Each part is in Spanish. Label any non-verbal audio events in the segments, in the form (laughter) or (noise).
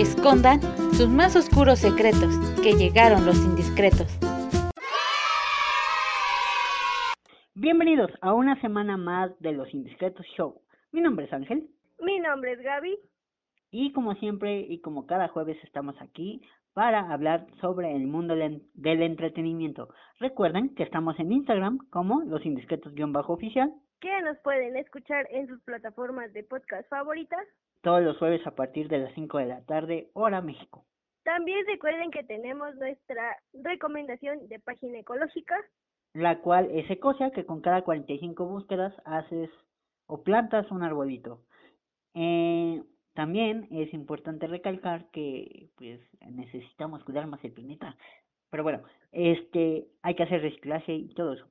escondan sus más oscuros secretos, que llegaron los indiscretos. Bienvenidos a una semana más de los Indiscretos Show. Mi nombre es Ángel. Mi nombre es Gaby. Y como siempre y como cada jueves estamos aquí para hablar sobre el mundo del entretenimiento. Recuerden que estamos en Instagram como los indiscretos-oficial. Que nos pueden escuchar en sus plataformas de podcast favoritas. Todos los jueves a partir de las 5 de la tarde, hora México. También recuerden que tenemos nuestra recomendación de página ecológica. La cual es Ecosia, que con cada 45 búsquedas haces o plantas un arbolito. Eh, también es importante recalcar que pues necesitamos cuidar más el planeta. Pero bueno, este hay que hacer reciclaje y todo eso.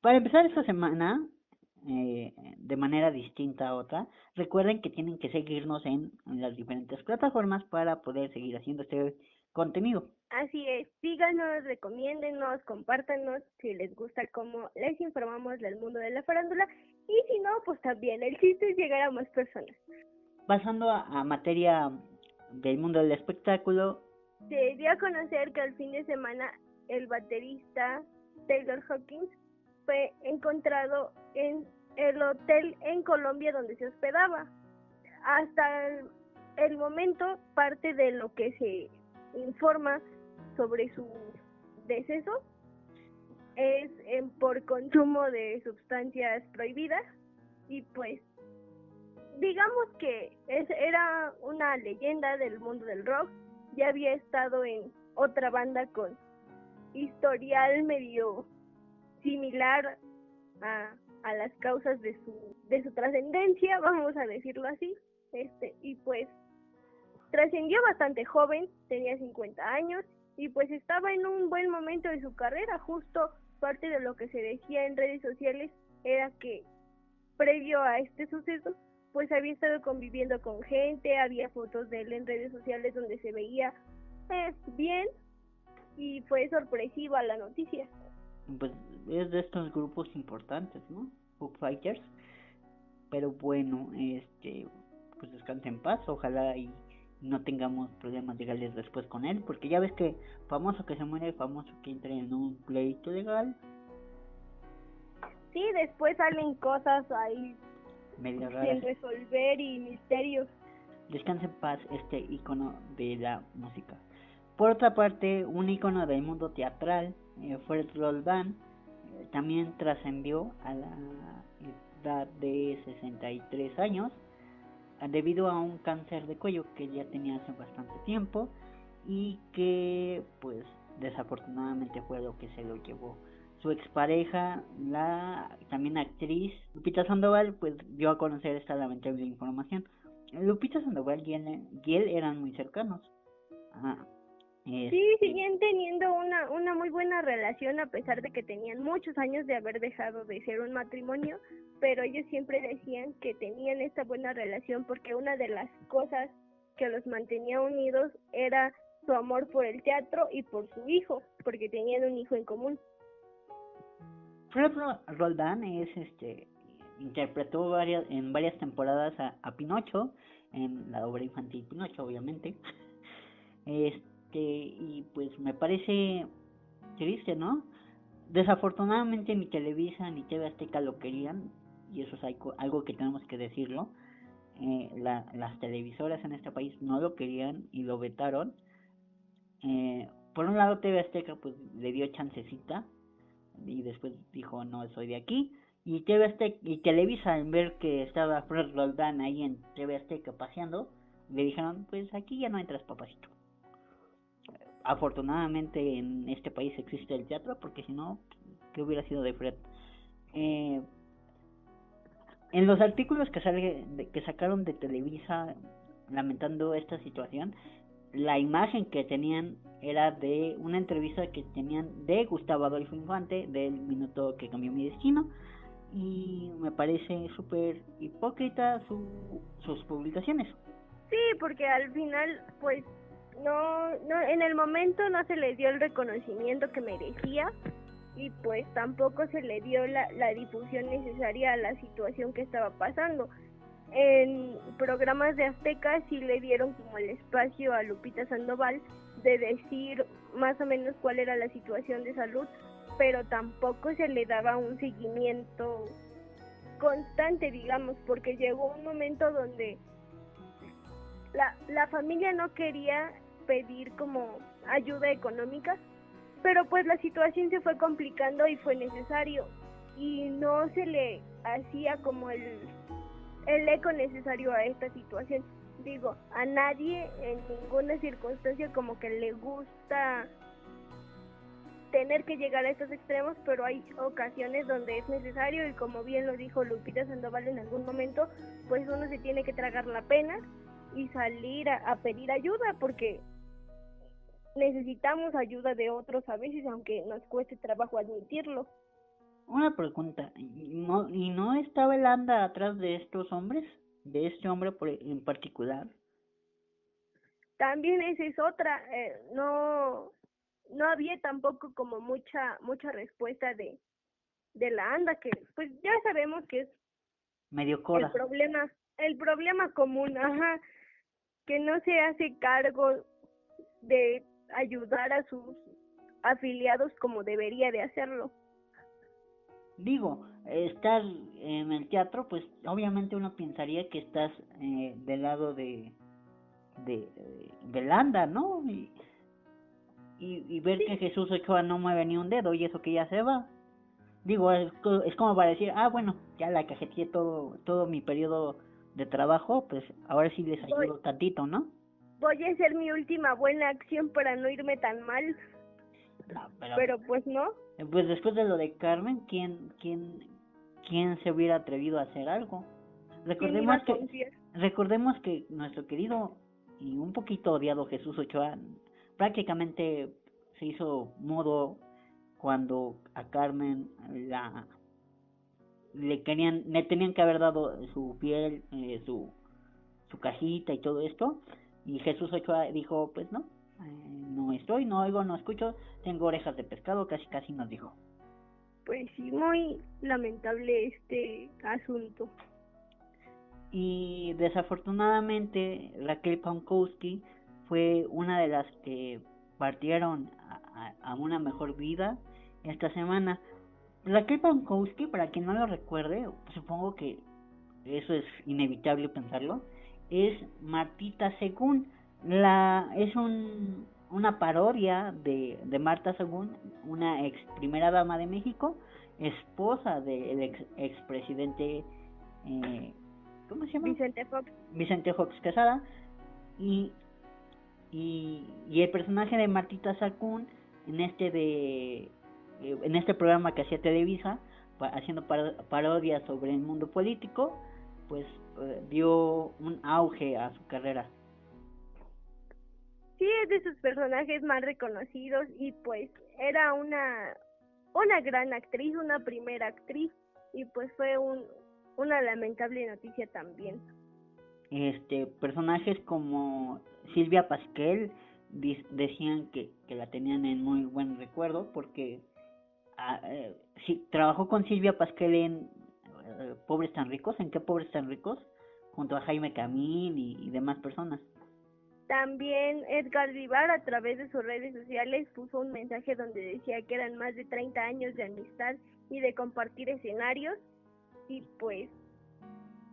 Para empezar esta semana, eh, de manera distinta a otra, recuerden que tienen que seguirnos en, en, las diferentes plataformas para poder seguir haciendo este contenido. Así es, síganos, recomiéndennos, compártanos si les gusta cómo les informamos del mundo de la farándula y si no, pues también, el chiste es llegar a más personas. Pasando a, materia del mundo del espectáculo. Se dio a conocer que el fin de semana el baterista Taylor Hawkins fue encontrado en el hotel en Colombia donde se hospedaba. Hasta el momento, parte de lo que se informa sobre su deceso es por consumo de sustancias prohibidas y pues digamos que es, era una leyenda del mundo del rock, ya había estado en otra banda con historial medio similar a, a las causas de su de su trascendencia, vamos a decirlo así, este y pues trascendió bastante joven, tenía 50 años y pues estaba en un buen momento de su carrera, justo parte de lo que se decía en redes sociales era que previo a este suceso, pues había estado conviviendo con gente, había fotos de él en redes sociales donde se veía eh, bien y fue sorpresiva la noticia. Pues es de estos grupos importantes, ¿no? Foo Fighters. Pero bueno, este, pues descanse en paz, ojalá y no tengamos problemas legales después con él, porque ya ves que famoso que se muere, famoso que entre en un pleito legal. Sí, después salen cosas ahí medio sin resolver y misterios. Descanse en paz este icono de la música. Por otra parte, un icono del mundo teatral, eh, Roldán, eh, también trascendió a la edad de 63 años debido a un cáncer de cuello que ya tenía hace bastante tiempo y que pues desafortunadamente fue lo que se lo llevó su expareja, la también actriz Lupita Sandoval, pues dio a conocer esta lamentable información. Lupita Sandoval y él, eran muy cercanos. Sí, siguen teniendo una, una muy buena relación a pesar de que tenían muchos años de haber dejado de ser un matrimonio, pero ellos siempre decían que tenían esta buena relación porque una de las cosas que los mantenía unidos era su amor por el teatro y por su hijo, porque tenían un hijo en común. Fred Roldán es este interpretó varias en varias temporadas a, a Pinocho en la obra infantil Pinocho obviamente (laughs) este y pues me parece triste no desafortunadamente ni Televisa ni TV Azteca lo querían y eso es algo, que tenemos que decirlo, eh, las televisoras en este país no lo querían y lo vetaron. Eh, por un lado TV Azteca pues le dio chancecita y después dijo no soy de aquí y TV Azteca y Televisa en ver que estaba Fred Roldán ahí en TV Azteca paseando le dijeron pues aquí ya no entras papacito afortunadamente en este país existe el teatro porque si no qué hubiera sido de Fred eh, en los artículos que, sale, que sacaron de Televisa lamentando esta situación, la imagen que tenían era de una entrevista que tenían de Gustavo Adolfo Infante del minuto que cambió mi destino y me parece súper hipócrita su, sus publicaciones. Sí, porque al final pues no, no en el momento no se le dio el reconocimiento que merecía y pues tampoco se le dio la, la difusión necesaria a la situación que estaba pasando. en programas de Azteca sí le dieron como el espacio a Lupita Sandoval de decir más o menos cuál era la situación de salud, pero tampoco se le daba un seguimiento constante, digamos, porque llegó un momento donde la, la familia no quería pedir como ayuda económica, pero pues la situación se fue complicando y fue necesario y no se le hacía como el, el eco necesario a esta situación. Digo, a nadie en ninguna circunstancia como que le gusta tener que llegar a estos extremos, pero hay ocasiones donde es necesario y como bien lo dijo Lupita Sandoval en algún momento, pues uno se tiene que tragar la pena y salir a, pedir ayuda porque necesitamos ayuda de otros a veces, aunque nos cueste trabajo admitirlo. Una pregunta, ¿no, ¿y no estaba el anda atrás de estos hombres? ¿De este hombre por, en particular? También esa es otra, eh, no no había tampoco como mucha mucha respuesta de de la anda que pues ya sabemos que es medio cola. el problema el problema común ajá que no se hace cargo de ayudar a sus afiliados como debería de hacerlo digo estar en el teatro pues obviamente uno pensaría que estás eh, del lado de de, de, anda no y, y, ver que Jesús Ochoa no mueve ni un dedo y eso que ya se va. Digo, es, es como para decir, ah, bueno, ya la cajeteé todo, todo mi periodo de trabajo, pues ahora sí les ayudo tantito, ¿no? Voy a hacer mi última buena acción para no irme tan mal. pero, pues no. Pues después de lo de Carmen, ¿quién, quién, quién se hubiera atrevido a hacer algo? Recordemos que, recordemos que nuestro querido y un poquito odiado Jesús Ochoa prácticamente se hizo mudo cuando a Carmen la le querían le tenían que haber dado su piel eh, su su cajita y todo esto y Jesús Ochoa dijo pues no eh, no estoy no oigo no escucho tengo orejas de pescado casi casi nos dijo pues sí muy lamentable este asunto y desafortunadamente Raquel Pankowski fue una de las que partieron a, una mejor vida esta semana. Raquel Pankowski, para quien no lo recuerde, supongo que eso es inevitable pensarlo, es Martita Según. La, es un, una parodia de, de Marta Según, una ex primera dama de México, esposa del ex expresidente, eh, ¿cómo se llama? Vicente Fox. Vicente Fox Quesada. Y y, y el personaje de Martita Sacún en este de eh, en este programa que hacía Televisa haciendo parodias sobre el mundo político pues dio un auge a su carrera sí es de sus personajes más reconocidos y pues era una una gran actriz una primera actriz y pues fue un una lamentable noticia también este personajes como Silvia Pasquel decían que, que la tenían en muy buen recuerdo porque ah, eh, trabajó con Silvia Pasquel en eh, Pobres tan ricos, ¿en qué Pobres tan ricos? Junto a Jaime Camín y, demás personas. También Edgar Vivar a través de sus redes sociales puso un mensaje donde decía que eran más de 30 años de amistad y de compartir escenarios y pues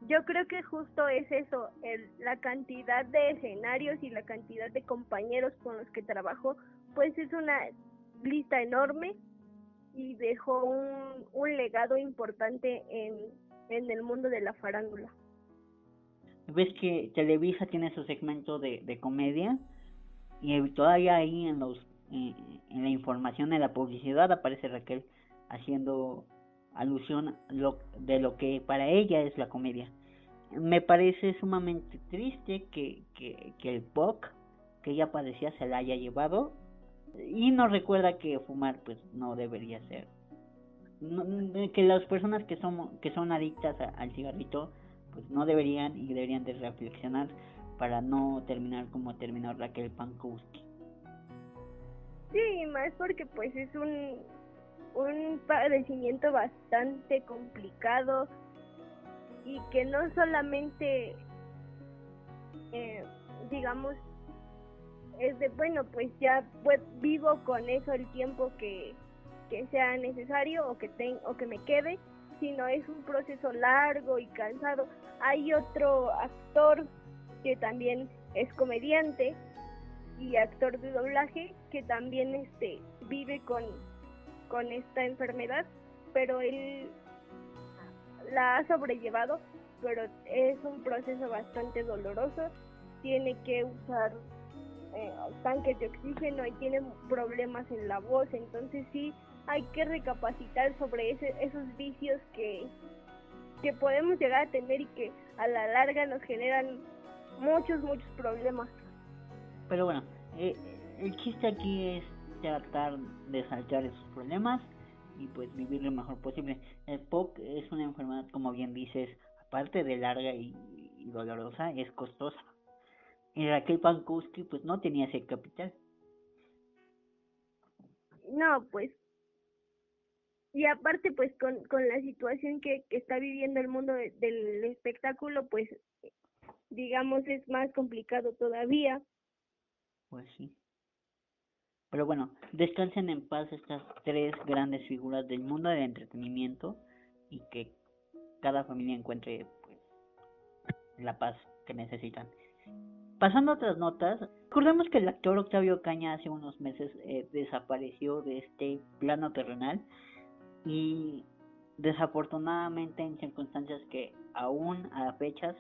yo creo que justo es eso, el, la cantidad de escenarios y la cantidad de compañeros con los que trabajó, pues es una lista enorme y dejó un, un legado importante en, en el mundo de la farándula. Ves que Televisa tiene su segmento de, de comedia y todavía ahí en los en la información de la publicidad aparece Raquel haciendo alusión lo, de lo que para ella es la comedia. Me parece sumamente triste que, que, que el POC que ella padecía se la haya llevado y nos recuerda que fumar pues no debería ser. que las personas que son, que son adictas al cigarrito pues no deberían y deberían de reflexionar para no terminar como terminó Raquel Pankowski. Sí, más porque pues es un un padecimiento bastante complicado y que no solamente, eh, digamos, es de, bueno, pues ya pues, vivo con eso el tiempo que, que sea necesario o que, ten, o que me quede, sino es un proceso largo y cansado. Hay otro actor que también es comediante y actor de doblaje que también este vive con, con esta enfermedad, pero él la ha sobrellevado, pero es un proceso bastante doloroso. Tiene que usar eh, tanques de oxígeno y tiene problemas en la voz, entonces sí hay que recapacitar sobre ese, esos vicios que, que podemos llegar a tener y que a la larga nos generan muchos, muchos problemas. Pero bueno, eh, el chiste aquí es tratar de saltar esos problemas y pues vivir lo mejor posible. El POC es una enfermedad, como bien dices, aparte de larga y, dolorosa, es costosa. Y Raquel Pankowski pues no tenía ese capital. No, pues y aparte pues con, con la situación que, que está viviendo el mundo del espectáculo pues digamos es más complicado todavía. Pues sí. Pero bueno descansen en paz estas tres grandes figuras del mundo del entretenimiento y que cada familia encuentre pues la paz que necesitan. Pasando a otras notas recordemos que el actor Octavio Caña hace unos meses eh, desapareció de este plano terrenal y desafortunadamente en circunstancias que aún a fechas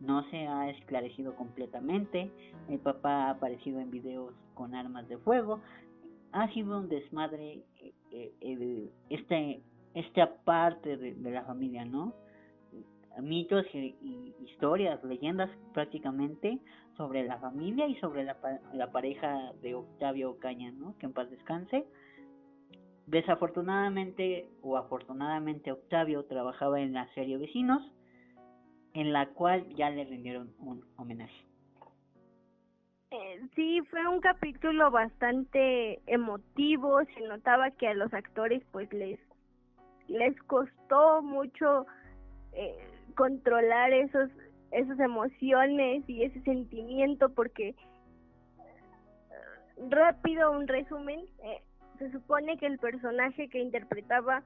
no se ha esclarecido completamente. El papá ha aparecido en videos con armas de fuego. Ha sido un desmadre eh, eh, este, esta parte de, la familia, ¿no? Mitos y, historias, leyendas prácticamente sobre la familia y sobre la, la pareja de Octavio Caña, ¿no? Que en paz descanse. Desafortunadamente o afortunadamente Octavio trabajaba en la serie Vecinos, en la cual ya le rindieron un homenaje. Eh, sí, fue un capítulo bastante emotivo, se notaba que a los actores pues les les costó mucho eh, controlar esos esas emociones y ese sentimiento porque eh, rápido un resumen eh, se supone que el personaje que interpretaba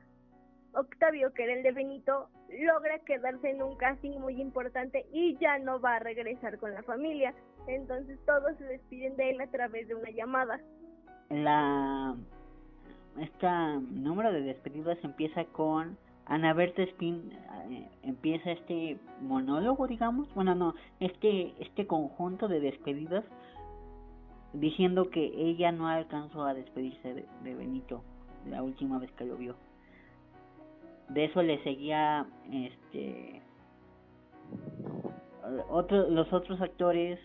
Octavio, que era el de Benito, logra quedarse en un casting muy importante y ya no va a regresar con la familia. Entonces todos se despiden de él a través de una llamada. La este número de despedidas empieza con Ana Berta Spin eh, empieza este monólogo, digamos, bueno no, este este conjunto de despedidas diciendo que ella no alcanzó a despedirse de, Benito la última vez que lo vio. De eso le seguía este los otros actores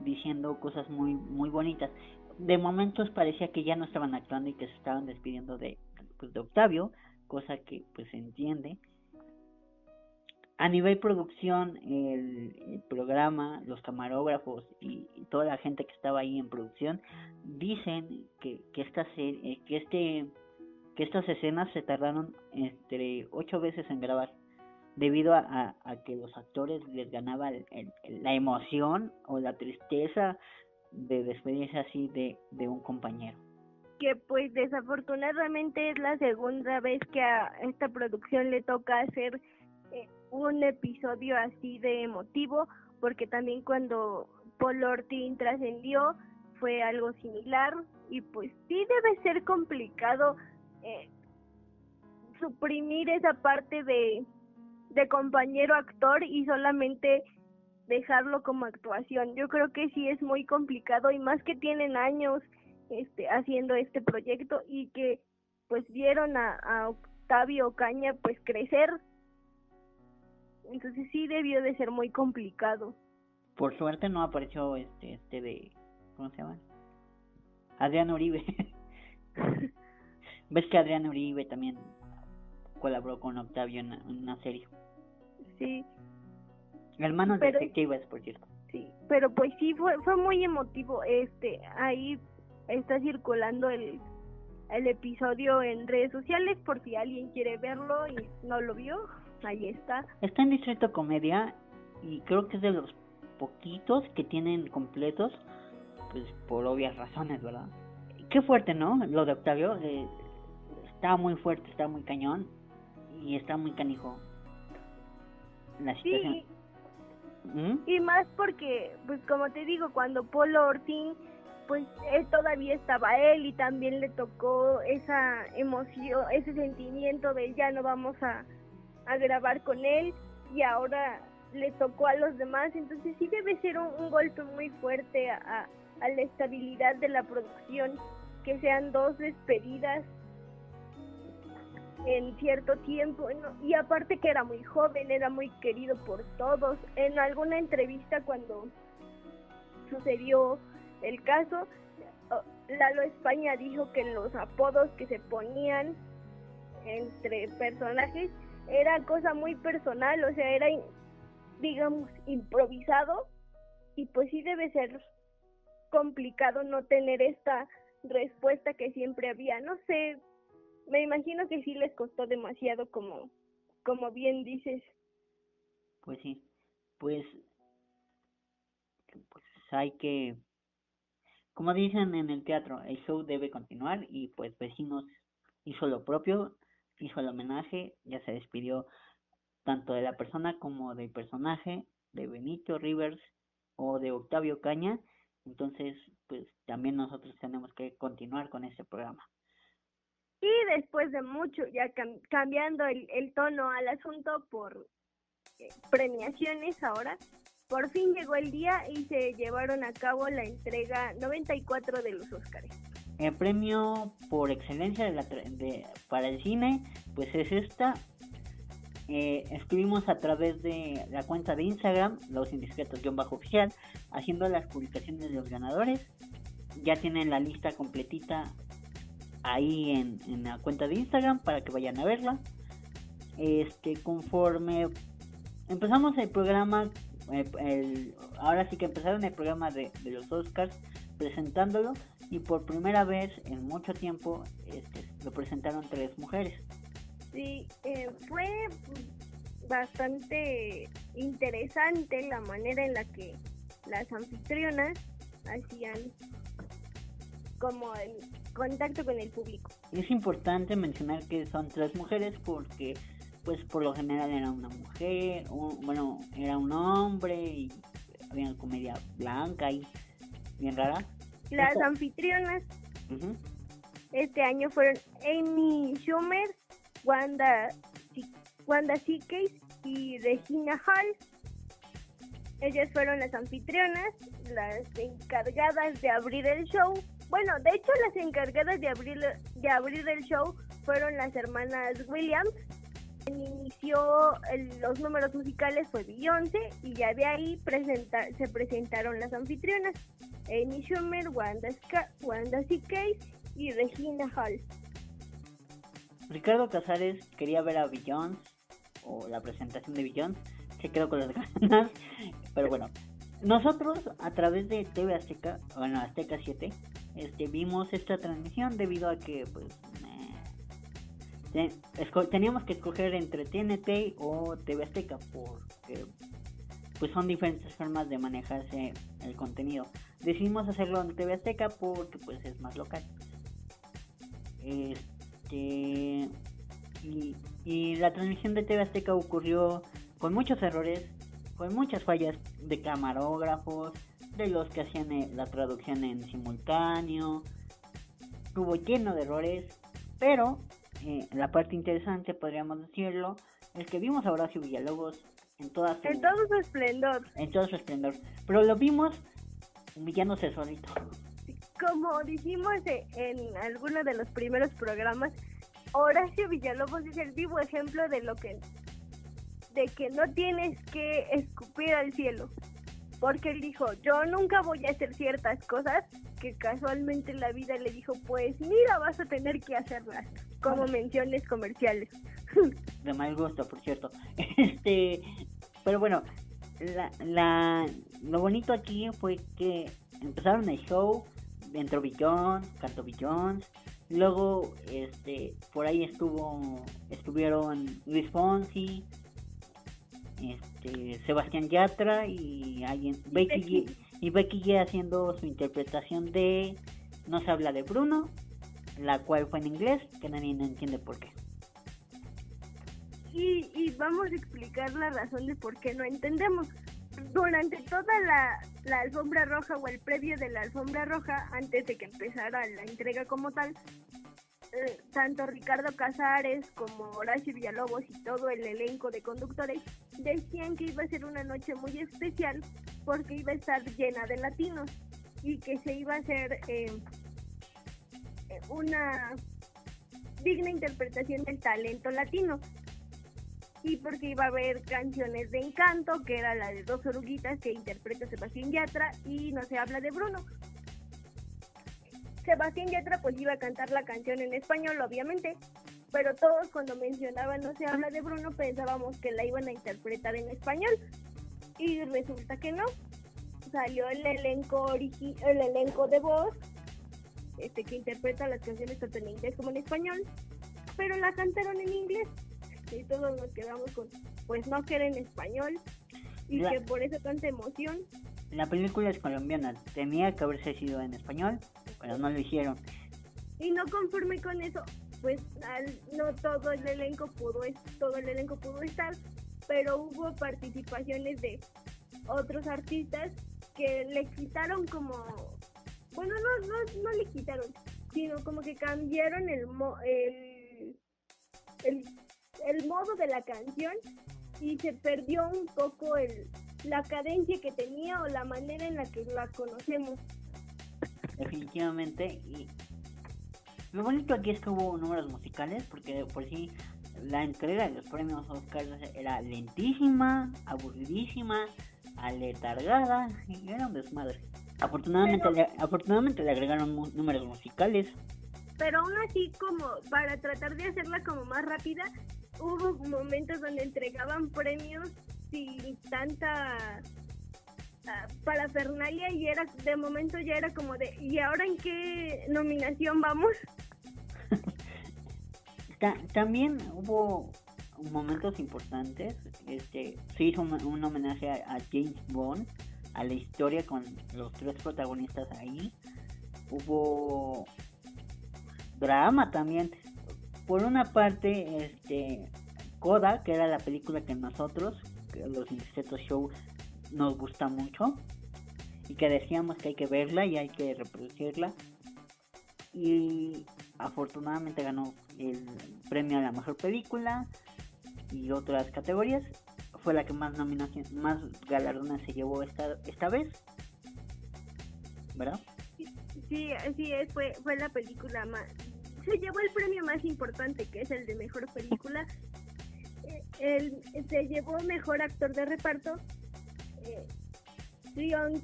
diciendo cosas muy muy bonitas. De momentos parecía que ya no estaban actuando y que se estaban despidiendo de, pues, de Octavio, cosa que pues se entiende a nivel producción, el, programa, los camarógrafos y, toda la gente que estaba ahí en producción dicen que, que, esta que, este, que estas escenas se tardaron entre ocho veces en grabar debido a, que los actores les ganaba la emoción o la tristeza de despedirse así de, de un compañero. Que pues desafortunadamente es la segunda vez que a esta producción le toca hacer un episodio así de emotivo, porque también cuando Paul Ortin trascendió fue algo similar y pues sí debe ser complicado eh, suprimir esa parte de, de compañero actor y solamente dejarlo como actuación. Yo creo que sí es muy complicado y más que tienen años este haciendo este proyecto y que pues vieron a, a Octavio Caña pues crecer entonces sí debió de ser muy complicado. Por suerte no apareció este, este de, ¿cómo se llama? Adrián Uribe. (laughs) ¿Ves que Adrián Uribe también colaboró con Octavio en una, serie? Sí. Hermanos pero, detectives, por cierto. Sí, pero pues sí fue, fue muy emotivo. Este, ahí está circulando el, el episodio en redes sociales por si alguien quiere verlo y no lo vio Ahí está. Está en Distrito Comedia y creo que es de los poquitos que tienen completos, pues por obvias razones, ¿verdad? Qué fuerte, ¿no? Lo de Octavio. Eh, está muy fuerte, está muy cañón y está muy canijo la situación. Sí, ¿Mm? y más porque, pues como te digo, cuando Polo Ortín, pues él todavía estaba él y también le tocó esa emoción, ese sentimiento de ya no vamos a, a grabar con él y ahora le tocó a los demás, entonces sí debe ser un, golpe muy fuerte a, la estabilidad de la producción, que sean dos despedidas en cierto tiempo y aparte que era muy joven, era muy querido por todos. En alguna entrevista cuando sucedió el caso, Lalo España dijo que los apodos que se ponían entre personajes era cosa muy personal, o sea, era digamos improvisado y pues sí debe ser complicado no tener esta respuesta que siempre había. No sé, me imagino que sí les costó demasiado como como bien dices. Pues sí, pues, pues hay que, como dicen en el teatro, el show debe continuar y pues Vecinos hizo lo propio, hizo el homenaje, ya se despidió tanto de la persona como del personaje de Benito Rivers o de Octavio Caña, entonces pues también nosotros tenemos que continuar con este programa. Y después de mucho, ya cam- cambiando el, el tono al asunto por eh, premiaciones ahora, por fin llegó el día y se llevaron a cabo la entrega 94 de los Óscares. El premio por excelencia de la de- para el cine, pues es esta. Eh, estuvimos a través de la cuenta de Instagram, los indiscretos-oficial, haciendo las publicaciones de los ganadores. Ya tienen la lista completita ahí en, en la cuenta de Instagram para que vayan a verla. Este, conforme empezamos el programa, eh, el- ahora sí que empezaron el programa de, de los Oscars presentándolo y por primera vez en mucho tiempo este, lo presentaron tres mujeres. Sí, eh, fue bastante interesante la manera en la que las anfitrionas hacían como el contacto con el público. Es importante mencionar que son tres mujeres porque pues por lo general era una mujer, un- bueno, era un hombre y había una comedia blanca y bien rara. Las Ojo. anfitrionas este año fueron Amy Schumer, Wanda, Wanda y Regina Hall. Ellas fueron las anfitrionas, las encargadas de abrir el show. Bueno, de hecho las encargadas de abrir, de abrir el show fueron las hermanas Williams. Quien inició el- los números musicales fue Beyoncé y ya de ahí presenta- se presentaron las anfitrionas. Amy Schumer, Wanda, Ska- Wanda Seacase y Regina Hall. Ricardo Casares quería ver a Beyoncé o la presentación de Beyoncé, se quedó con las (laughs) ganas, pero bueno, nosotros a través de TV Azteca, bueno Azteca 7, este, vimos esta transmisión debido a que pues eh, teníamos que escoger entre TNT o TV Azteca porque pues son diferentes formas de manejarse el contenido. Decidimos hacerlo en TV Azteca porque pues es más local. Este y, la transmisión de TV Azteca ocurrió con muchos errores, con muchas fallas de camarógrafos, de los que hacían eh, la traducción en simultáneo, estuvo lleno de errores, pero eh, la parte interesante, podríamos decirlo, es que vimos a Horacio Villalobos en toda su, En todo su esplendor. en todo su esplendor, pero lo vimos humillándose solito. Como dijimos en alguno de los primeros programas, Horacio Villalobos es el vivo ejemplo de lo que de que no tienes que escupir al cielo. Porque él dijo, yo nunca voy a hacer ciertas cosas que casualmente la vida le dijo, pues mira, vas a tener que hacerlas, como menciones comerciales. (laughs) de mal gusto, por cierto. (laughs) Este, pero bueno, la, la, lo bonito aquí fue que empezaron el show, entró Billón, cantó Billón, luego, este, por ahí estuvo, estuvieron Luis Fonsi, este, Sebastián Yatra y alguien, Becky, G, y Becky G haciendo su interpretación de No se habla de Bruno, la cual fue en inglés, que nadie entiende por qué. Y, y vamos a explicar la razón de por qué no entendemos. Durante toda la, alfombra roja o el previo de la alfombra roja, antes de que empezara la entrega como tal, eh, tanto Ricardo Casares como Horacio Villalobos y todo el elenco de conductores decían que iba a ser una noche muy especial porque iba a estar llena de latinos y que se iba a hacer eh, una digna interpretación del talento latino y porque iba a haber canciones de encanto que era la de dos oruguitas que interpreta Sebastián Yatra y no se habla de Bruno Sebastián Yatra pues iba a cantar la canción en español, obviamente, pero todos cuando mencionaban No se habla de Bruno pensábamos que la iban a interpretar en español y resulta que no. Salió el elenco el elenco de voz este que interpreta las canciones tanto en inglés como en español, pero la cantaron en inglés y todos nos quedamos con pues no que era en español y que por eso tanta emoción. La película es colombiana, tenía que haberse sido en español, pero no lo hicieron. Y no conforme con eso, pues no todo el elenco pudo todo el elenco pudo estar, pero hubo participaciones de otros artistas que le quitaron como bueno no no no le quitaron sino como que cambiaron el el, el, el modo de la canción y se perdió un poco el la cadencia que tenía o la manera en la que la conocemos definitivamente. Y lo bonito aquí es que hubo números musicales, porque por sí la entrega de los premios Oscar era lentísima, aburridísima, aletargada, y era un desmadre. Afortunadamente, le, afortunadamente le agregaron números musicales. Pero aún así, como para tratar de hacerla como más rápida, hubo momentos donde entregaban premios sin tanta para Fernalia y era de momento ya era como de ¿y ahora en qué nominación vamos? (laughs) también hubo momentos importantes, este se hizo un, homenaje a, James Bond, a la historia con los tres protagonistas ahí. Hubo drama también. Por una parte, este Coda, que era la película que nosotros, los Insectos Show, nos gusta mucho y que decíamos que hay que verla y hay que reproducirla. Y afortunadamente ganó el premio a la mejor película y otras categorías. Fue la que más nominaciones, más galardones se llevó esta, esta vez. ¿Verdad? Sí, sí, fue, fue la película más... Se llevó el premio más importante, que es el de mejor película. Eh, se llevó mejor actor de reparto Leon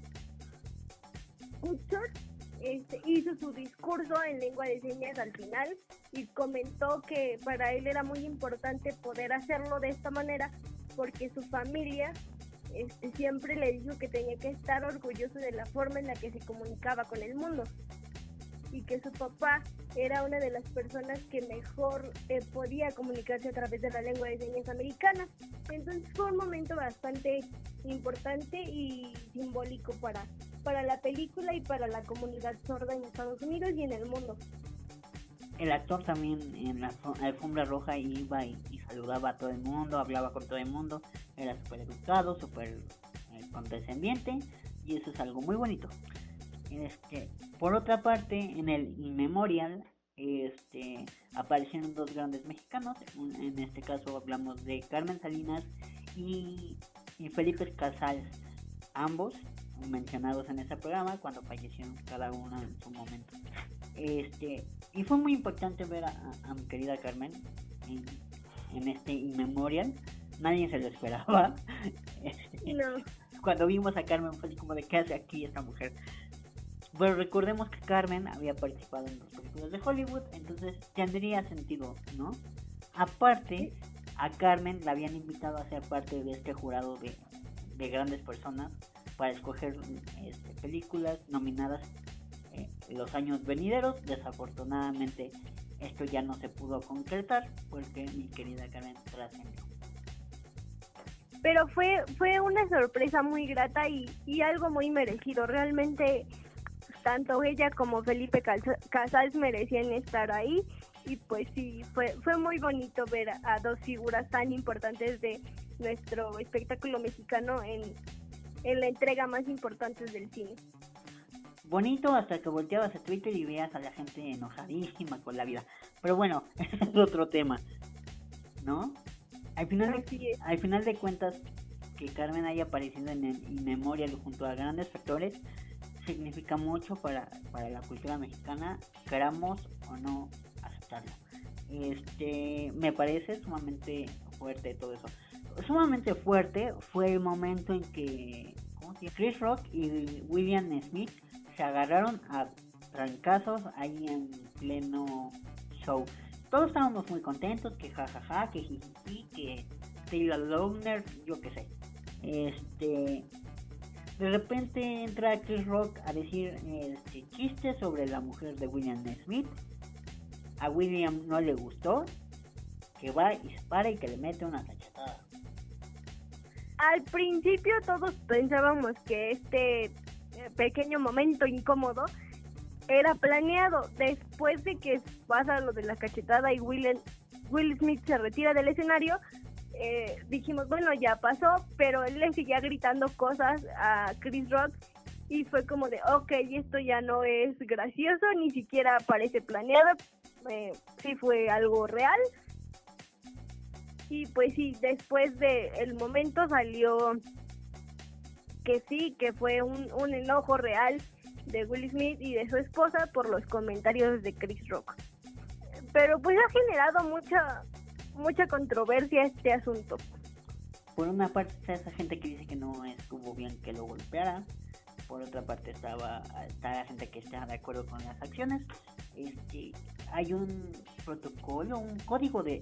este, hizo su discurso en lengua de señas al final y comentó que para él era muy importante poder hacerlo de esta manera porque su familia este, siempre le dijo que tenía que estar orgulloso de la forma en la que se comunicaba con el mundo y que su papá era una de las personas que mejor eh, podía comunicarse a través de la lengua de señas americana. Entonces fue un momento bastante importante y simbólico para, para la película y para la comunidad sorda en Estados Unidos y en el mundo. El actor también en la alfombra roja iba y, saludaba a todo el mundo, hablaba con todo el mundo, era súper educado, súper eh, condescendiente y eso es algo muy bonito. Este, por otra parte, en el Inmemorial este, aparecieron dos grandes mexicanos. En este caso hablamos de Carmen Salinas y, Felipe Casals, ambos mencionados en este programa cuando fallecieron cada uno en su momento. Este, y fue muy importante ver a, mi querida Carmen en, en este Inmemorial. Nadie se lo esperaba. No. (laughs) Cuando vimos a Carmen fue como de qué hace aquí esta mujer. Pero recordemos que Carmen había participado en las películas de Hollywood, entonces tendría sentido, ¿no? Aparte, a Carmen la habían invitado a ser parte de este jurado de, grandes personas para escoger este, películas nominadas en los años venideros. Desafortunadamente, esto ya no se pudo concretar porque mi querida Carmen trascendió. pero fue fue una sorpresa muy grata y, y algo muy merecido. Realmente tanto ella como Felipe Casals merecían estar ahí y pues sí, fue, fue muy bonito ver a, dos figuras tan importantes de nuestro espectáculo mexicano en, en la entrega más importante del cine. Bonito hasta que volteabas a Twitter y veas a la gente enojadísima con la vida. Pero bueno, (laughs) ese es otro tema. ¿No? Al final, de, al final de cuentas, que Carmen haya aparecido en el Inmemorial junto a grandes factores significa mucho para, para la cultura mexicana, queramos o no aceptarlo. Este, me parece sumamente fuerte todo eso. Sumamente fuerte fue el momento en que Chris Rock y William Smith se agarraron a trancazos ahí en pleno show. Todos estábamos muy contentos, que jajaja, que jiji, que Taylor Lautner, yo qué sé. Este, de repente entra Chris Rock a decir este chiste sobre la mujer de William Smith. A William no le gustó, que va y se para y que le mete una cachetada. Al principio todos pensábamos que este eh, pequeño momento incómodo era planeado. Después de que pasa lo de la cachetada y Will, Will Smith se retira del escenario, eh, dijimos, bueno, ya pasó, pero él le seguía gritando cosas a Chris Rock y fue como de, ok, esto ya no es gracioso, ni siquiera parece planeado, eh, sí fue algo real. Y pues sí, después de el momento salió que sí, que fue un, un enojo real de Will Smith y de su esposa por los comentarios de Chris Rock. Pero pues ha generado mucha mucha controversia este asunto. Por una parte está esa gente que dice que no estuvo bien que lo golpeara, por otra parte estaba está la gente que está de acuerdo con las acciones. Este, hay un protocolo, un código de,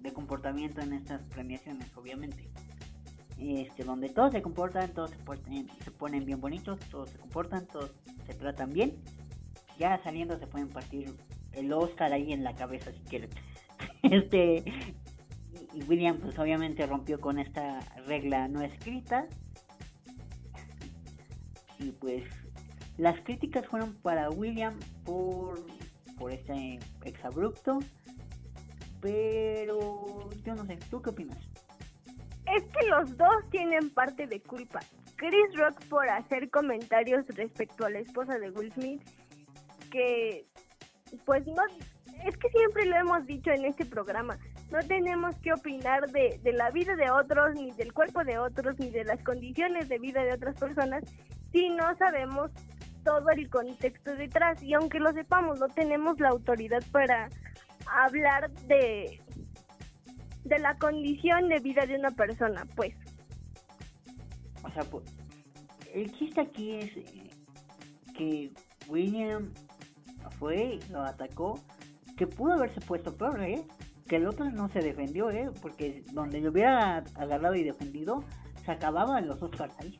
de, comportamiento en estas premiaciones, obviamente. Este, donde todos se comportan, todos se, se ponen bien bonitos, todos se comportan, todos se tratan bien. Ya saliendo se pueden partir el Oscar ahí en la cabeza si quieren. (laughs) este y William pues obviamente rompió con esta regla no escrita. Y pues las críticas fueron para William por por este exabrupto. Pero yo no sé tú qué opinas es que los dos tienen parte de culpa. Chris Rock por hacer comentarios respecto a la esposa de Will Smith que pues no es que siempre lo hemos dicho en este programa, no tenemos que opinar de, de, la vida de otros, ni del cuerpo de otros, ni de las condiciones de vida de otras personas, si no sabemos todo el contexto detrás. Y aunque lo sepamos, no tenemos la autoridad para hablar de, de la condición de vida de una persona, pues. O sea, pues, el chiste aquí es que William fue, lo atacó que pudo haberse puesto peor, ¿eh? Que el otro no se defendió, ¿eh? Porque donde lo hubiera agarrado y defendido, se acababan los Oscars ahí.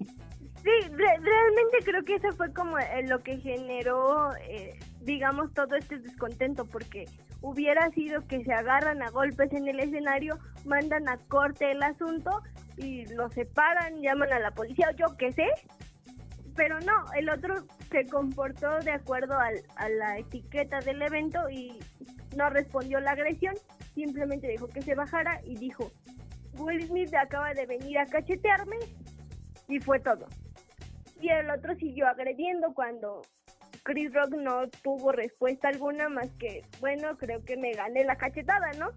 Sí, realmente creo que eso fue como eh, lo que generó, eh, digamos, todo este descontento, porque hubiera sido que se agarran a golpes en el escenario, mandan a corte el asunto y lo separan, llaman a la policía o yo qué sé, pero no, el otro se comportó de acuerdo al, a la etiqueta del evento y no respondió la agresión, simplemente dijo que se bajara y dijo, Will Smith acaba de venir a cachetearme y fue todo. Y el otro siguió agrediendo cuando Chris Rock no tuvo respuesta alguna más que, bueno, creo que me gané la cachetada, ¿no?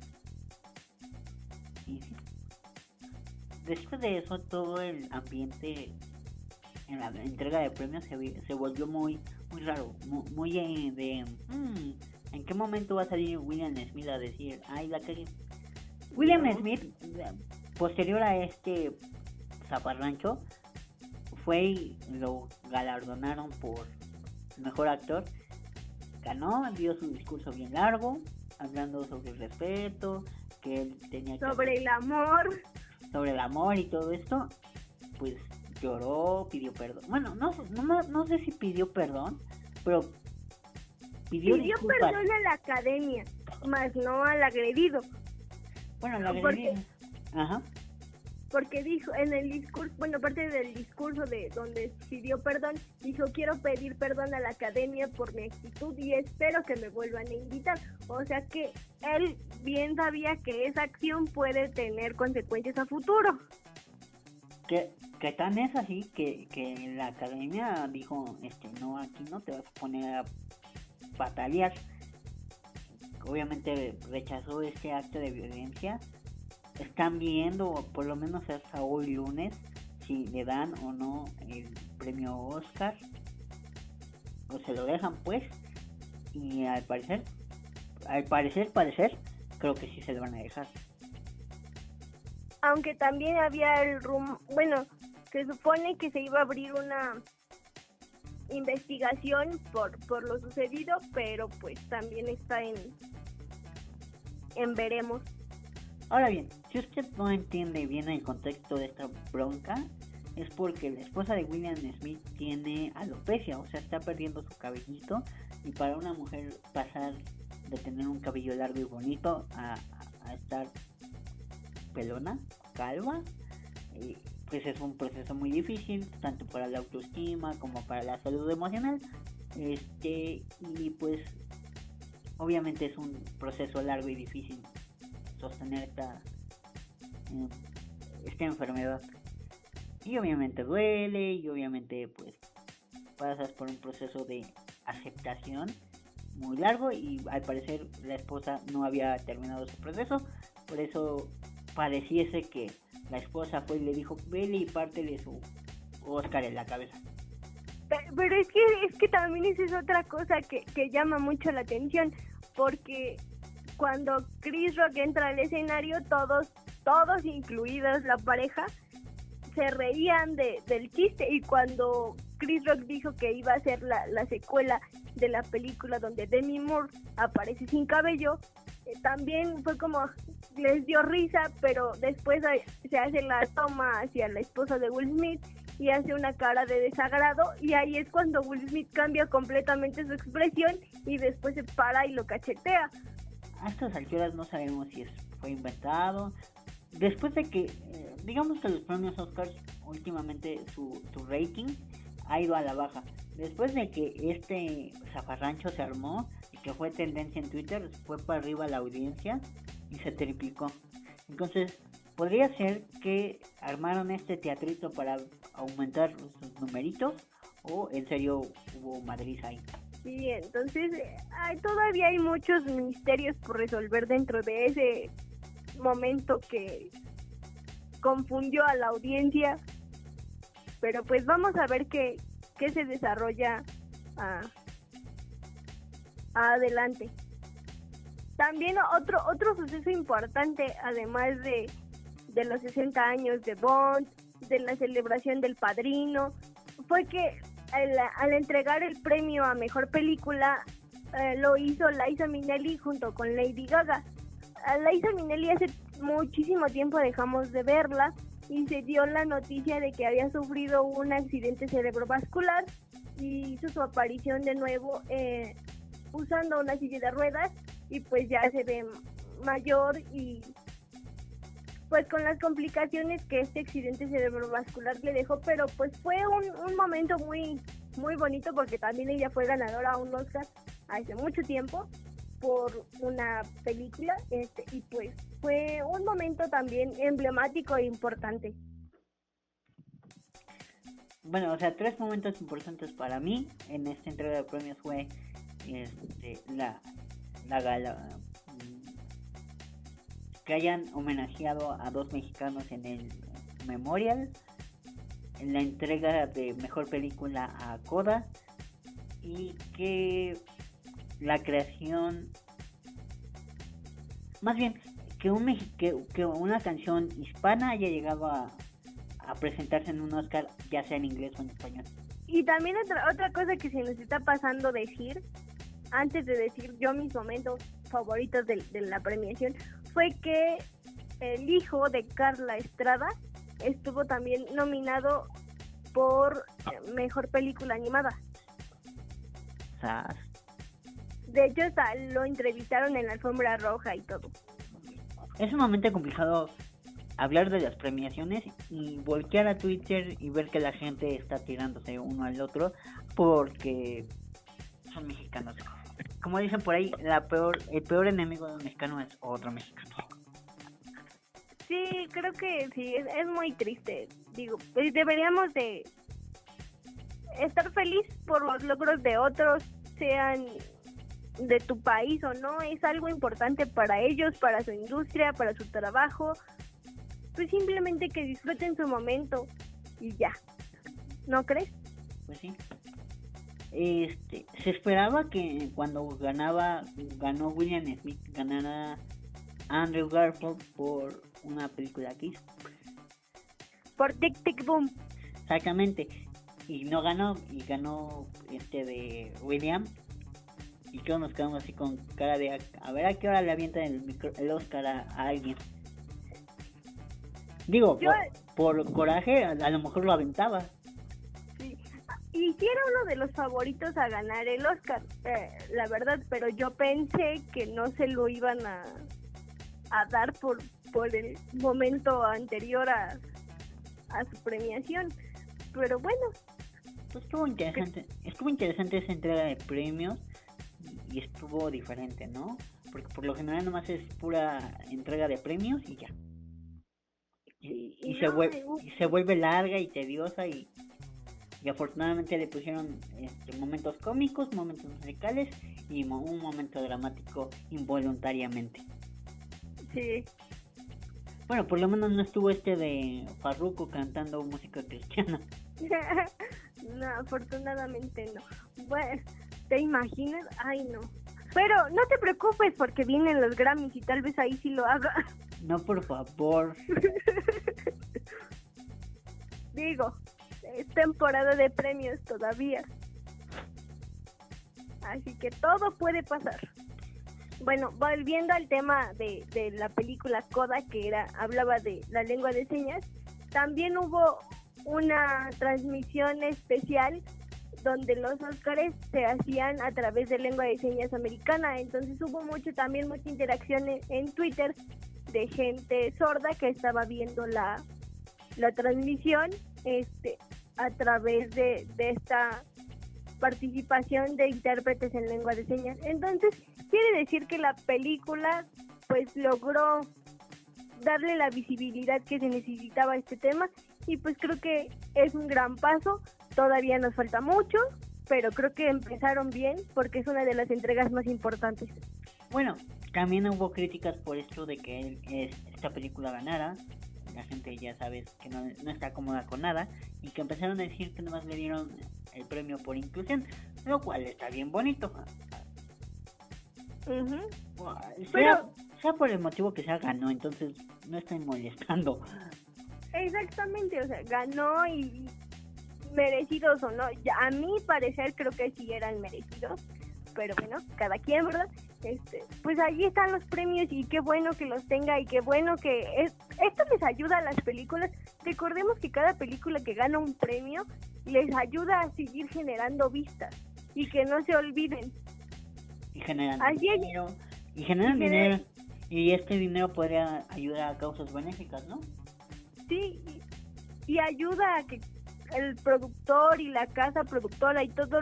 Después de eso, todo el ambiente en la entrega de premios se, se volvió muy muy raro, muy, eh, de... Hmm, ¿En qué momento va a salir William Smith a decir, ay, la que William Smith, posterior a este zaparrancho, fue y lo galardonaron por mejor actor. Ganó, dio su discurso bien largo, hablando sobre el respeto, que él tenía que... Sobre el amor. Sobre el amor y todo esto. Pues lloró, pidió perdón. Bueno, no, no, no sé si pidió perdón, pero pidió, pidió perdón a la academia, más no al agredido. Bueno, al agredido. Ajá. porque dijo en el discurso, bueno, parte del discurso de donde pidió perdón, dijo quiero pedir perdón a la academia por mi actitud y espero que me vuelvan a invitar. O sea que él bien sabía que esa acción puede tener consecuencias a futuro. Que, que tan es así que, que la academia dijo, este, no, aquí no te vas a poner a batallas. Obviamente rechazó este acto de violencia están viendo, por lo menos hasta hoy lunes, si le dan o no el premio Oscar. O se lo dejan pues. Y al parecer, al parecer, parecer, creo que sí se lo van a dejar. Aunque también había el rum, bueno, se supone que se iba a abrir una investigación por, por lo sucedido, pero pues también está en, en veremos. Ahora bien, si usted no entiende bien el contexto de esta bronca, es porque la esposa de William Smith tiene alopecia, o sea, está perdiendo su cabellito y para una mujer pasar de tener un cabello largo y bonito a, estar pelona, calva, eh, pues es un proceso muy difícil, tanto para la autoestima como para la salud emocional. Este, y pues obviamente es un proceso largo y difícil sostener esta, mm, esta enfermedad. Y obviamente duele y obviamente pues pasas por un proceso de aceptación muy largo y al parecer la esposa no había terminado su proceso. Por eso pareciese que la esposa fue y le dijo, vele y pártele su Oscar en la cabeza. Pero, es que es que también esa es otra cosa que, que llama mucho la atención, porque cuando Chris Rock entra al escenario, todos, todos incluidos la pareja, se reían de, del chiste y cuando Chris Rock dijo que iba a ser la, la secuela de la película donde Demi Moore aparece sin cabello, eh, también fue como les dio risa, pero después se hace la toma hacia la esposa de Will Smith y hace una cara de desagrado y ahí es cuando Will Smith cambia completamente su expresión y después se para y lo cachetea a estas alturas no sabemos si fue inventado. Después de que, eh, digamos que los premios Oscars últimamente su, su rating ha ido a la baja. Después de que este zafarrancho se armó que fue tendencia en Twitter, fue para arriba la audiencia y se triplicó. Entonces, podría ser que armaron este teatrito para aumentar sus numeritos o en serio hubo Madrid ahí. Sí, entonces todavía hay muchos misterios por resolver dentro de ese momento que confundió a la audiencia. Pero pues vamos a ver qué, qué se desarrolla adelante. También otro, otro suceso importante, además de, de los 60 años de Bond, de la celebración del padrino, fue que al, entregar el premio a mejor película, eh, lo hizo Liza Minnelli junto con Lady Gaga. A Liza Minnelli hace muchísimo tiempo dejamos de verla y se dio la noticia de que había sufrido un accidente cerebrovascular y hizo su aparición de nuevo eh, usando una silla de ruedas y pues ya se ve mayor y pues con las complicaciones que este accidente cerebrovascular le dejó, pero pues fue un, momento muy, muy bonito porque también ella fue ganadora a un Oscar hace mucho tiempo por una película este, y pues fue un momento también emblemático e importante. Bueno, o sea, tres momentos importantes para mí en esta entrega de premios fue este, la, la gala que hayan homenajeado a dos mexicanos en el Memorial, en la entrega de mejor película a Coda y que la creación, más bien que, un, que, que una canción hispana haya llegado a, a presentarse en un Oscar, ya sea en inglés o en español. Y también otra, otra cosa que se nos está pasando decir, antes de decir yo mis momentos favoritos de, de la premiación, fue que el hijo de Carla Estrada estuvo también nominado por mejor película animada. De hecho, hasta lo entrevistaron en la alfombra roja y todo. Es un momento complicado hablar de las premiaciones y voltear a Twitter y ver que la gente está tirándose uno al otro porque son mexicanos. Como dicen por ahí, la peor, el peor enemigo de un mexicano es otro mexicano. Sí, creo que sí, es, es muy triste. Digo, pues deberíamos de estar feliz por los logros de otros, sean de tu país o no, es algo importante para ellos, para su industria, para su trabajo. Pues simplemente que disfruten su momento y ya. ¿No crees? Pues sí. Este, se esperaba que cuando ganaba, ganó William Smith, ganara Andrew Garfield por una película aquí. Por Tic Tic Boom. Exactamente. Y no ganó, y ganó este de William. Y todos nos quedamos así con cara de a ver a qué hora le avientan el, micro- el Oscar a, a alguien. Digo, Yo- por, por coraje, a, a lo mejor lo aventaba. Y sí era uno de los favoritos a ganar el Oscar, eh, la verdad, pero yo pensé que no se lo iban a, a dar por, por el momento anterior a, a su premiación. Pero bueno, Pues estuvo interesante, estuvo interesante esa entrega de premios y estuvo diferente, ¿no? Porque por lo general nomás es pura entrega de premios y ya. Y, y Y se, vuelve, y se vuelve larga y tediosa y, y afortunadamente le pusieron este, momentos cómicos, momentos musicales y mo- un momento dramático involuntariamente. sí. Bueno, por lo menos no estuvo este de Farruko cantando música cristiana. (laughs) no, afortunadamente no. Bueno, ¿te imaginas? Ay, no. Pero no te preocupes porque vienen los Grammys y tal vez ahí sí lo haga. No, por favor. (laughs) Digo, es temporada de premios todavía. Así que todo puede pasar. Bueno, volviendo al tema de, de la película Coda, que era hablaba de la lengua de señas, también hubo una transmisión especial donde los Óscares se hacían a través de lengua de señas americana. Entonces hubo mucho también mucha interacción en, en Twitter de gente sorda que estaba viendo la, la transmisión este a través de, de esta participación de intérpretes en lengua de señas. Entonces, quiere decir que la película pues logró darle la visibilidad que se necesitaba a este tema y pues creo que es un gran paso. Todavía nos falta mucho, pero creo que empezaron bien porque es una de las entregas más importantes. Bueno, también hubo críticas por esto de que esta película ganara. La gente ya sabes que no, no está cómoda con nada y que empezaron a decir que nomás le dieron el premio por inclusión, lo cual está bien bonito. Ujú. Sea, Pero- sea por el motivo que sea ganó, entonces no estén molestando. Exactamente, o sea, ganó y merecidos o no. Ya, a mi parecer creo que sí eran merecidos, pero bueno, cada quien, ¿verdad? Este, pues ahí están los premios y qué bueno que los tenga y qué bueno que es, esto les ayuda a las películas. Recordemos que cada película que gana un premio les ayuda a seguir generando vistas y que no se olviden. Y generan dinero. Y generan Y dinero. Y este dinero podría ayudar a causas benéficas, ¿no? Sí, y, y ayuda a que el productor y la casa productora y todo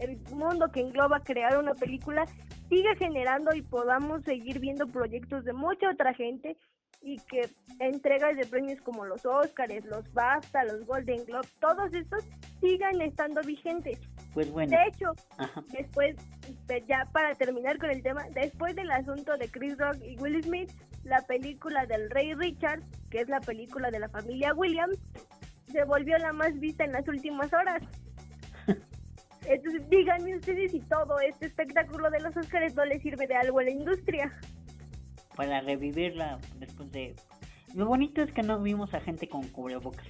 el mundo que engloba crear una película siga generando y podamos seguir viendo proyectos de mucha otra gente y que entregas de premios como los Oscars, los BAFTA, los Golden Globe, todos estos sigan estando vigentes. Pues bueno. De hecho, Ajá. después, de- ya para terminar con el tema, después del asunto de Chris Rock y Will Smith, la película del Rey Richard, que es la película de la familia Williams, se volvió la más vista en las últimas horas. Entonces, díganme ustedes si todo este espectáculo de los Oscars no le sirve de algo a la industria. Para revivirla después de... Lo bonito es que no vimos a gente con cubrebocas.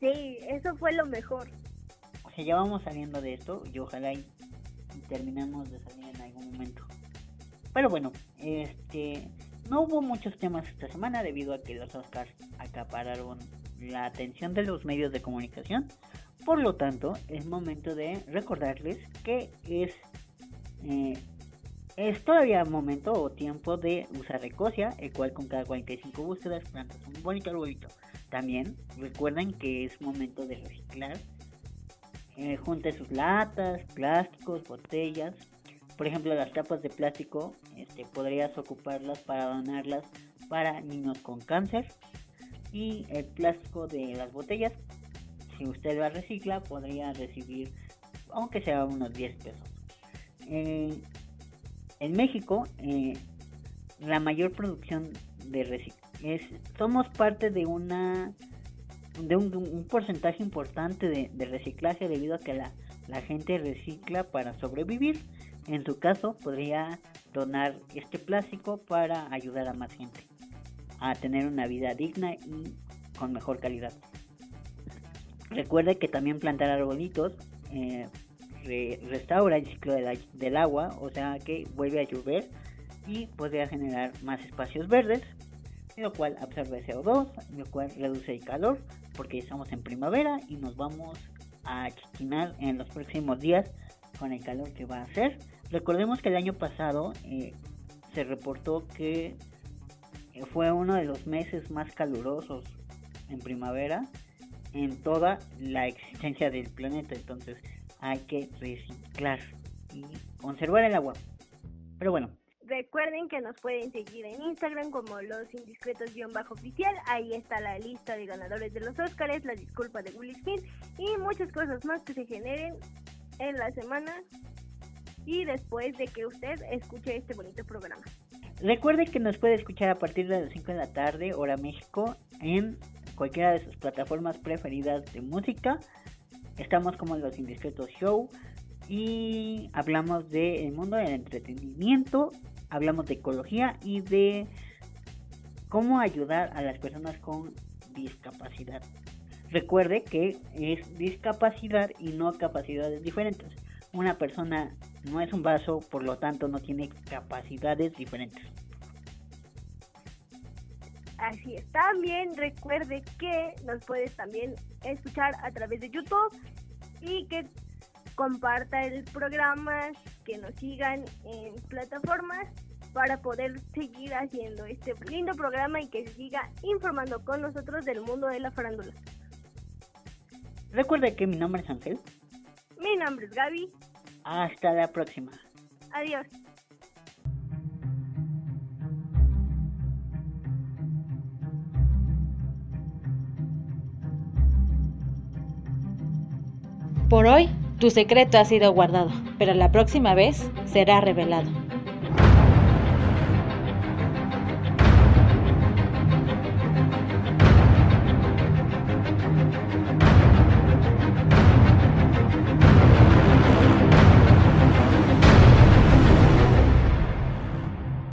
Sí, eso fue lo mejor. O sea, ya vamos saliendo de esto y ojalá y, y terminemos de salir en algún momento. Pero bueno, este no hubo muchos temas esta semana debido a que los Oscars acapararon la atención de los medios de comunicación. Por lo tanto, es momento de recordarles que es eh, Es todavía momento o tiempo de usar Recosia, el cual con cada 45 búsquedas plantas un bonito arbolito. También recuerden que es momento de reciclar. Eh, junte sus latas, plásticos, botellas. Por ejemplo, las tapas de plástico, este, podrías ocuparlas para donarlas para niños con cáncer. Y el plástico de las botellas, si usted la recicla, podría recibir, aunque sea unos 10 pesos. Eh, en México, eh, la mayor producción de reciclaje es, somos parte de una de un, porcentaje importante de, reciclaje debido a que la, la gente recicla para sobrevivir. En su caso, podría donar este plástico para ayudar a más gente a tener una vida digna y con mejor calidad. Recuerde que también plantar arbolitos eh, restaura el ciclo del agua, o sea que vuelve a llover y podría generar más espacios verdes, lo cual absorbe CO2, lo cual reduce el calor, porque estamos en primavera y nos vamos a chiquinar en los próximos días con el calor que va a hacer. Recordemos que el año pasado eh, se reportó que fue uno de los meses más calurosos en primavera en toda la existencia del planeta. Entonces, hay que reciclar y conservar el agua. Pero bueno. Recuerden que nos pueden seguir en Instagram como los indiscretos-oficial. Ahí está la lista de ganadores de los Oscars, la disculpa de Will Smith y muchas cosas más que se generen en la semana y después de que usted escuche este bonito programa. Recuerde que nos puede escuchar a partir de las 5 de la tarde, hora México, en cualquiera de sus plataformas preferidas de música Estamos como Los Indiscretos Show y hablamos del mundo del entretenimiento, hablamos de ecología y de cómo ayudar a las personas con discapacidad. Recuerde que es discapacidad y no capacidades diferentes. Una persona no es un vaso, por lo tanto no tiene capacidades diferentes. Así es. También recuerde que nos puedes también escuchar a través de YouTube y que comparta el programa, que nos sigan en plataformas para poder seguir haciendo este lindo programa y que siga informando con nosotros del mundo de la farándula. Recuerde que mi nombre es Ángel. Mi nombre es Gaby. Hasta la próxima. Adiós. Por hoy, tu secreto ha sido guardado, pero la próxima vez será revelado.